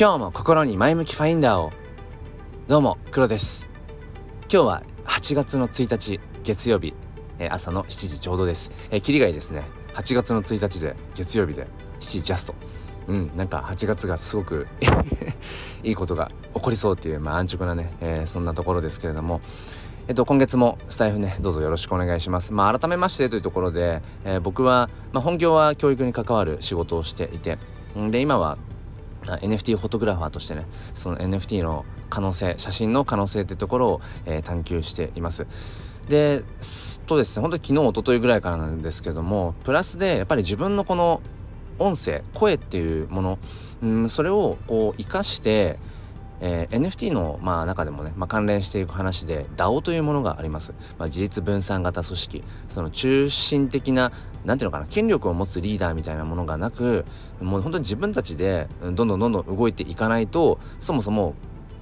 今日も心に前向きファインダーを。どうも黒です。今日は8月の1日月曜日、えー、朝の7時ちょうどです、えー、キリがいいですね。8月の1日で月曜日で7時ジャスト。うんなんか8月がすごく いいことが起こりそうっていう、まあ、安直なね、えー、そんなところですけれども。えっと、今月もスタイフね、どうぞよろしくお願いします。まあ、改めましてというところで、えー、僕は、まあ、本業は教育に関わる仕事をしていて、で、今は、NFT フォトグラファーとしてねその NFT の可能性写真の可能性ってところを、えー、探求しています。でとですね本当に昨日一昨日ぐらいからなんですけどもプラスでやっぱり自分のこの音声声っていうもの、うん、それをこう生かしてえー、NFT の、まあ、中でもね、まあ、関連していく話で DAO というものがあります、まあ、自立分散型組織。その中心的な何ていうのかな権力を持つリーダーみたいなものがなくもう本当に自分たちでどんどんどんどん動いていかないとそもそも、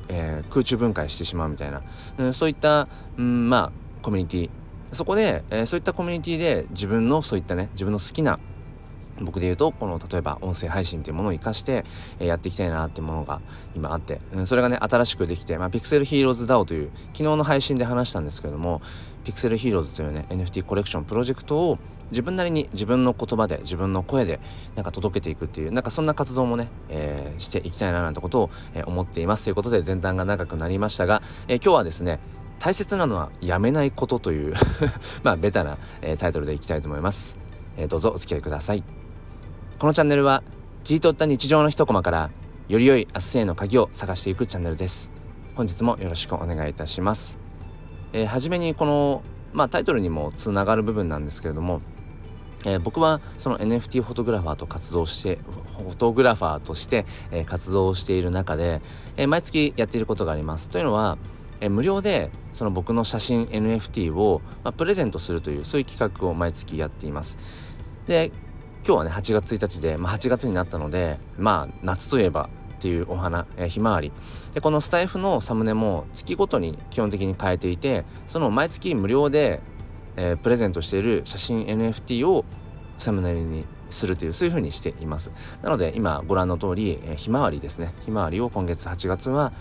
えー、空中分解してしまうみたいな、うん、そういった、うん、まあコミュニティ。そこで、えー、そういったコミュニティで自分のそういったね自分の好きな僕で言うとこの例えば音声配信っていうものを活かして、えー、やっていきたいなってものが今あって、うん、それがね新しくできて、まあ、ピクセルヒーローズ DAO という昨日の配信で話したんですけどもピクセルヒーローズというね NFT コレクションプロジェクトを自分なりに自分の言葉で自分の声でなんか届けていくっていうなんかそんな活動もね、えー、していきたいななんてことを、えー、思っていますということで前段が長くなりましたが、えー、今日はですね大切なのはやめないことという まあベタな、えー、タイトルでいきたいと思います、えー、どうぞお付き合いください。このチャンネルは切り取った日常の一コマからより良い明日への鍵を探していくチャンネルです。本日もよろしくお願いいたします、えー、初めにこのまあタイトルにもつながる部分なんですけれどもえー、僕はその NFT フォトグラファーと活動してフォトグラファーとして、えー、活動している中で、えー、毎月やっていることがあります。というのは、え無料でその僕の写真 NFT を、まあ、プレゼントするというそういう企画を毎月やっています。で今日はね8月1日で、まあ、8月になったのでまあ夏といえばっていうお花、えー、ひまわり。でこのスタイフのサムネも月ごとに基本的に変えていてその毎月無料で、えー、プレゼントしている写真 NFT をサムネにするというそういう風にしています。なので今ご覧の通り、えー、ひまわりですね。ひまわりを今月8月は、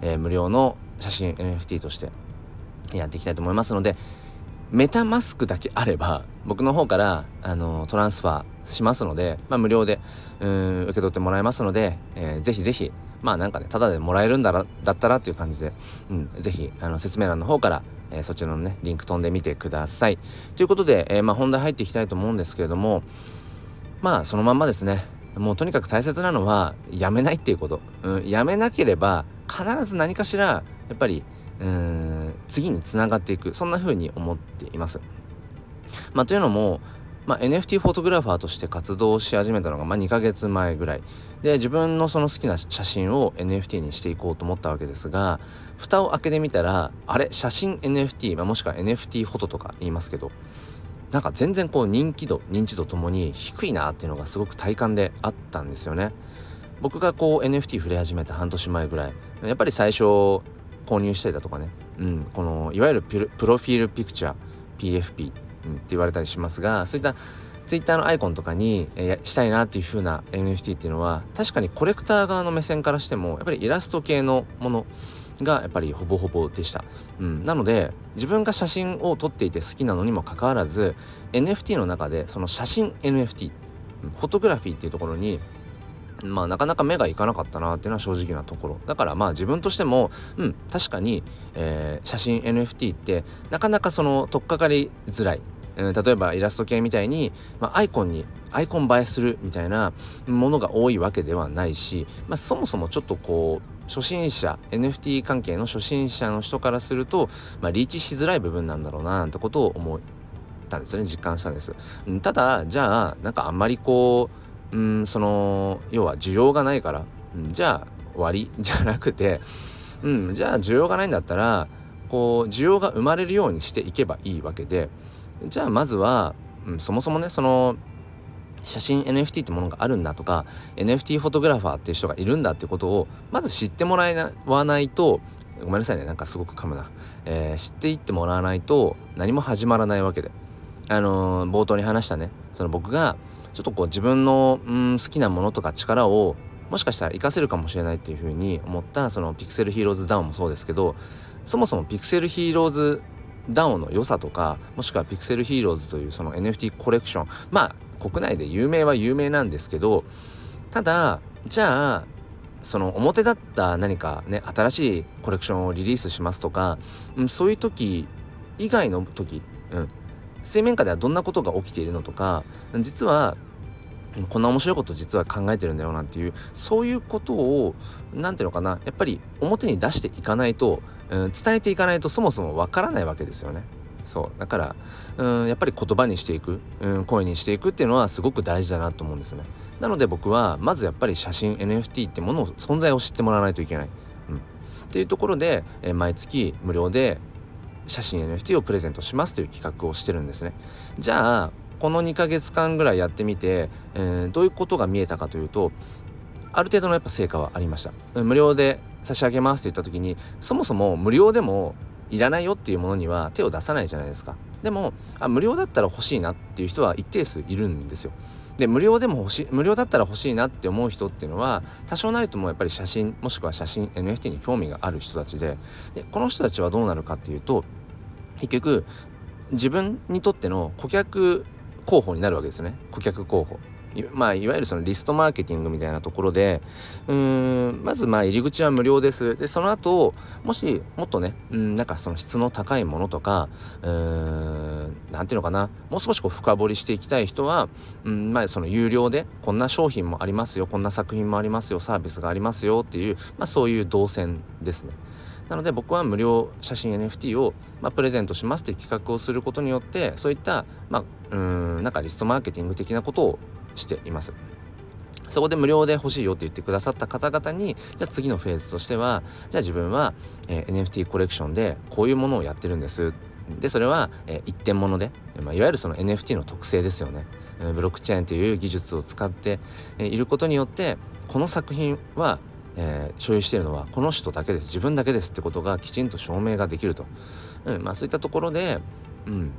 えー、無料の写真 NFT としてやっていきたいと思いますのでメタマスクだけあれば僕の方からあのトランスファーしますので、まあ、無料でうん受け取ってもらえますので、えー、ぜひぜひまあなんかねただでもらえるんだらだったらっていう感じで、うん、ぜひあの説明欄の方から、えー、そちらのねリンク飛んでみてください。ということで、えー、まあ、本題入っていきたいと思うんですけれどもまあそのまんまですね。もうとにかく大切なのはやめないっていうこと、うん、やめなければ必ず何かしらやっぱりうん次につながっていく。そんな風に思っています。まあというのもまあ、NFT フォトグラファーとして活動し始めたのが、まあ、2ヶ月前ぐらい。で自分のその好きな写真を NFT にしていこうと思ったわけですが蓋を開けてみたらあれ？写真 NFT、まあ、もしくは NFT フォトとか言いますけどなんか全然こう人気度認知度ともに低いなっていうのがすごく体感であったんですよね。僕がこう NFT 触れ始めた半年前ぐらい。やっぱり最初購入したりだとかね、うん、このいわゆるプロフィールピクチャー PFP うん、って言われたりしますがそういったツイッターのアイコンとかに、え、したいなっていう風な NFT っていうのは確かにコレクター側の目線からしてもやっぱりイラスト系のものがやっぱりほぼほぼでした、うん、なので自分が写真を撮っていて好きなのにもかかわらず NFT の中でその写真 NFT フォトグラフィーっていうところにまあなかなか目がいかなかったなっていうのは正直なところだからまあ自分としてもうん確かに、えー、写真 NFT ってなかなかその取っかかりづらい例えばイラスト系みたいに、まあ、アイコンにアイコン映えするみたいなものが多いわけではないし、まあ、そもそもちょっとこう初心者 NFT 関係の初心者の人からすると、まあ、リーチしづらい部分なんだろうななんてことを思ったんですね実感したんです。ただじゃあなんかあんまりこううんその要は需要がないから、うん、じゃあ終わりじゃなくて、うん、じゃあ需要がないんだったらこう需要が生まれるようにしていけばいいわけでじゃあまずは、うん、そもそもねその写真 NFT ってものがあるんだとか NFT フォトグラファーっていう人がいるんだってことをまず知ってもらわないとごめんなさいねなんかすごく噛むな、えー、知っていってもらわないと何も始まらないわけで。あのー、冒頭に話したねその僕がちょっとこう自分の、うん、好きなものとか力をもしかしたら活かせるかもしれないっていうふうに思ったそのピクセルヒーローズダウンもそうですけどそもそもピクセルヒーローズダウンの良さとかもしくはピクセルヒーローズというその NFT コレクションまあ国内で有名は有名なんですけどただじゃあその表だった何かね新しいコレクションをリリースしますとか、うん、そういう時以外の時、うん、水面下ではどんなことが起きているのとか実はこんな面白いこと実は考えてるんだよなんていうそういうことを何ていうのかなやっぱり表に出していかないと、うん、伝えていかないとそもそもわからないわけですよね。そうだから、うん、やっぱり言葉にしていく、うん、声にしていくっていうのはすごく大事だなと思うんですよね。なので僕はまずやっぱり写真 NFT ってものを存在を知ってもらわないといけない。うん、っていうところで、え毎月無料で写真 NFT をプレゼントしますという企画をしてるんですね。じゃあこの2ヶ月間ぐらいやってみて、えー、どういうことが見えたかというとある程度のやっぱ成果はありました。無料で差し上げますって言った時にそもそも無料でもいらないよっていうものには手を出さないじゃないですか。でもあ無料だったら欲しいなっていう人は一定数いるんですよ。で無料でも欲しい無料だったら欲しいなって思う人っていうのは多少なりともやっぱり写真もしくは写真 NFT に興味がある人たちででこの人たちはどうなるかっていうと結局自分にとっての顧客候補になるわけですね。顧客候補。まあいわゆるそのリストマーケティングみたいなところでうーんまずまあ入り口は無料ですでその後もしもっとねうんなんかその質の高いものとかうーんなんていうのかなもう少しこう深掘りしていきたい人はうんまあその有料でこんな商品もありますよこんな作品もありますよサービスがありますよっていうまあそういう動線ですね。なので僕は無料写真 NFT を、まあ、プレゼントしますっていう企画をすることによってそういった、まあ、うんなんかリストマーケティング的なことをしています。そこで無料で欲しいよって言ってくださった方々にじゃあ次のフェーズとしてはじゃあ自分は、えー、NFT コレクションでこういうものをやってるんです。でそれは、えー、一点物で、まあ、いわゆるその NFT の特性ですよね、ブロックチェーンという技術を使って、え、いることによってこの作品はえー、所有しているのはこの人だけです。自分だけですってことがきちんと証明ができると、うんまあ、そういったところで、うん、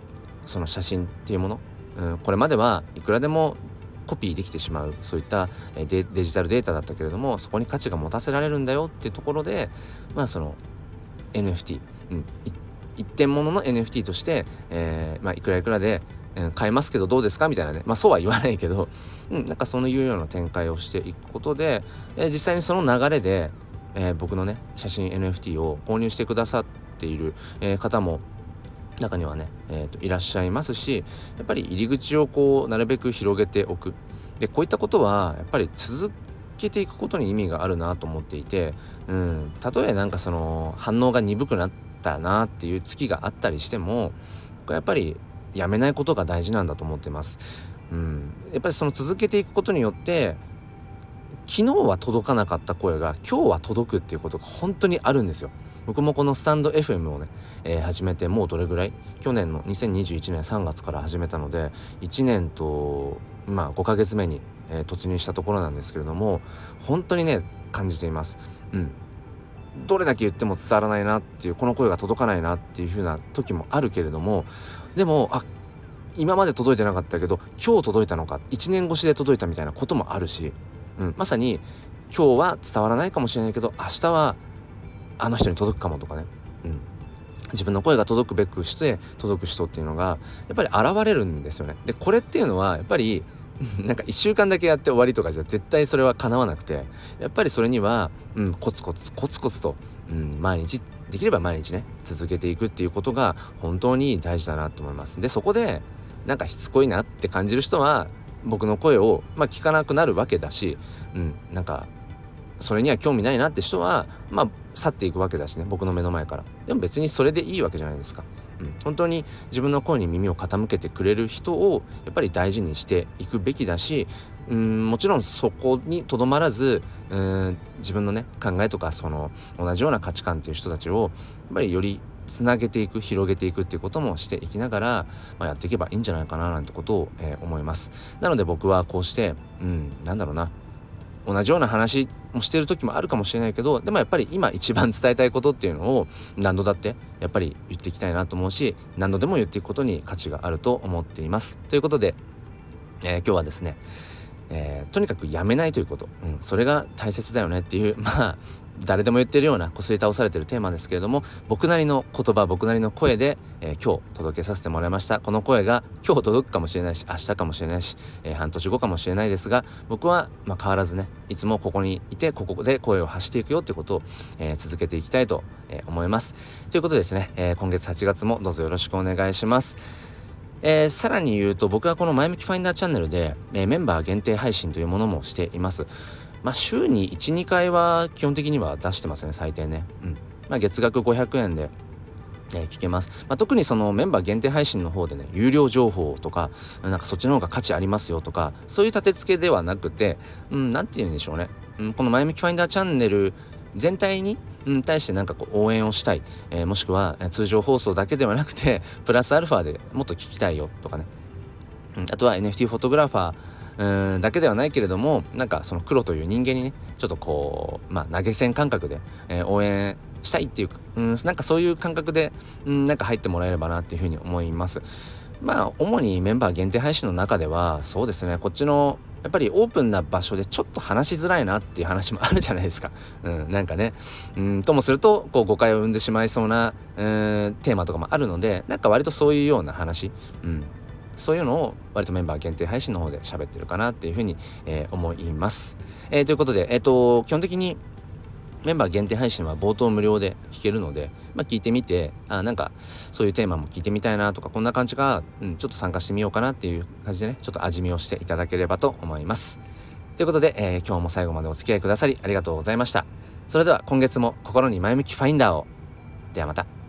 その写真っていうもの、うん、これまではいくらでもコピーできてしまうそういったデデジタルデータだったけれどもそこに価値が持たせられるんだよっていうところでまあその NFT、うん、一点物の NFT として、えーまあ、いくらいくらで買えますけどどうですかみたいなねまあそうは言わないけど、うん、なんかそういうような展開をしていくことで、えー、実際にその流れで、えー、僕のね写真 NFT を購入してくださっている、えー、方も中にはね、えーと、いらっしゃいますしやっぱり入り口をこうなるべく広げておくでこういったことはやっぱり続けていくことに意味があるなと思っていて、うん、たとえなんかその反応が鈍くなったなっていう月があったりしてもやっぱりやめないことが大事なんだと思ってます。うん、やっぱりその続けていくことによって昨日は届かなかった声が今日は届くっていうことが本当にあるんですよ。僕もこのスタンド FM をね、えー、始めてもうどれぐらい？去年の2021年3月から始めたので1年とまあ5ヶ月目に、えー、突入したところなんですけれども本当にね感じています。うん。どれだけ言っても伝わらないなっていうこの声が届かないなっていう風な時もあるけれどもでもあ今まで届いてなかったけど今日届いたのか1年越しで届いたみたいなこともあるし、うん、まさに今日は伝わらないかもしれないけど明日はあの人に届くかもとかね、うん、自分の声が届くべくして届く人っていうのがやっぱり現れるんですよね。でこれっていうのはやっぱり なんか1週間だけやって終わりとかじゃ絶対それは叶わなくてやっぱりそれには、うん、コツコツコツコツと、うん、毎日できれば毎日ね続けていくっていうことが本当に大事だなと思います。でそこでなんかしつこいなって感じる人は僕の声を、まあ、聞かなくなるわけだし、うん、なんかそれには興味ないなって人はまあ去っていくわけだしね僕の目の前から。でも別にそれでいいわけじゃないですか。うん、本当に自分の声に耳を傾けてくれる人をやっぱり大事にしていくべきだしうんもちろんそこにとどまらずうん自分のね考えとかその同じような価値観っていう人たちをやっぱりよりつなげていく広げていくっていうこともしていきながら、まあ、やっていけばいいんじゃないかななんてことを、えー、思います。なので僕はこうしてうんなんだろうな。同じような話もしてる時もあるかもしれないけどでもやっぱり今一番伝えたいことっていうのを何度だってやっぱり言っていきたいなと思うし何度でも言っていくことに価値があると思っています。ということで、えー、今日はですねえー、とにかくやめないということ、うん、それが大切だよねっていう まあ誰でも言ってるようなこすり倒されてるテーマですけれども僕なりの言葉僕なりの声で、えー、今日届けさせてもらいました。この声が今日届くかもしれないし明日かもしれないし、えー、半年後かもしれないですが僕は、まあ、変わらずねいつもここにいてここで声を発していくよってことを、えー、続けていきたいと、思います。ということでですね、え今月8月もどうぞよろしくお願いします。えー、さらに言うと僕はこの前向きファインダーチャンネルで、えー、メンバー限定配信というものもしています。まあ、週に1、2回は基本的には出してますね、最低ね。うん。まあ、月額500円で、え、聞けます。まあ、特にそのメンバー限定配信の方でね、有料情報とか、なんかそっちの方が価値ありますよとか、そういう立て付けではなくて、うん、なんて言うんでしょうね。うん、この前向きファインダーチャンネル全体に、うん、対してなんかこう応援をしたい、えー、もしくは通常放送だけではなくて、プラスアルファでもっと聞きたいよとかね。うん、あとは NFT フォトグラファー、うんだけではないけれどもなんかその黒という人間にねちょっとこう、まあ、投げ銭感覚で、えー、応援したいっていううんなんかそういう感覚で、うん、なんか入ってもらえればなっていうふうに思います。まあ主にメンバー限定配信の中ではそうですねこっちのやっぱりオープンな場所でちょっと話しづらいなっていう話もあるじゃないですか。うん、なんかね。うん、ともすると、こう誤解を生んでしまいそうな、うん、テーマとかもあるので、なんか割とそういうような話、うん、そういうのを割とメンバー限定配信の方で喋ってるかなっていうふうに、えー、思います。えー、ということで、えっ、ー、と、基本的にメンバー限定配信は冒頭無料で聞けるので、まあ、聞いてみて、あなんかそういうテーマも聞いてみたいなとか、こんな感じか、うん、ちょっと参加してみようかなっていう感じでね、ちょっと味見をしていただければと思います。ということで、えー、今日も最後までお付き合いくださりありがとうございました。それでは今月も心に前向きファインダーを。ではまた。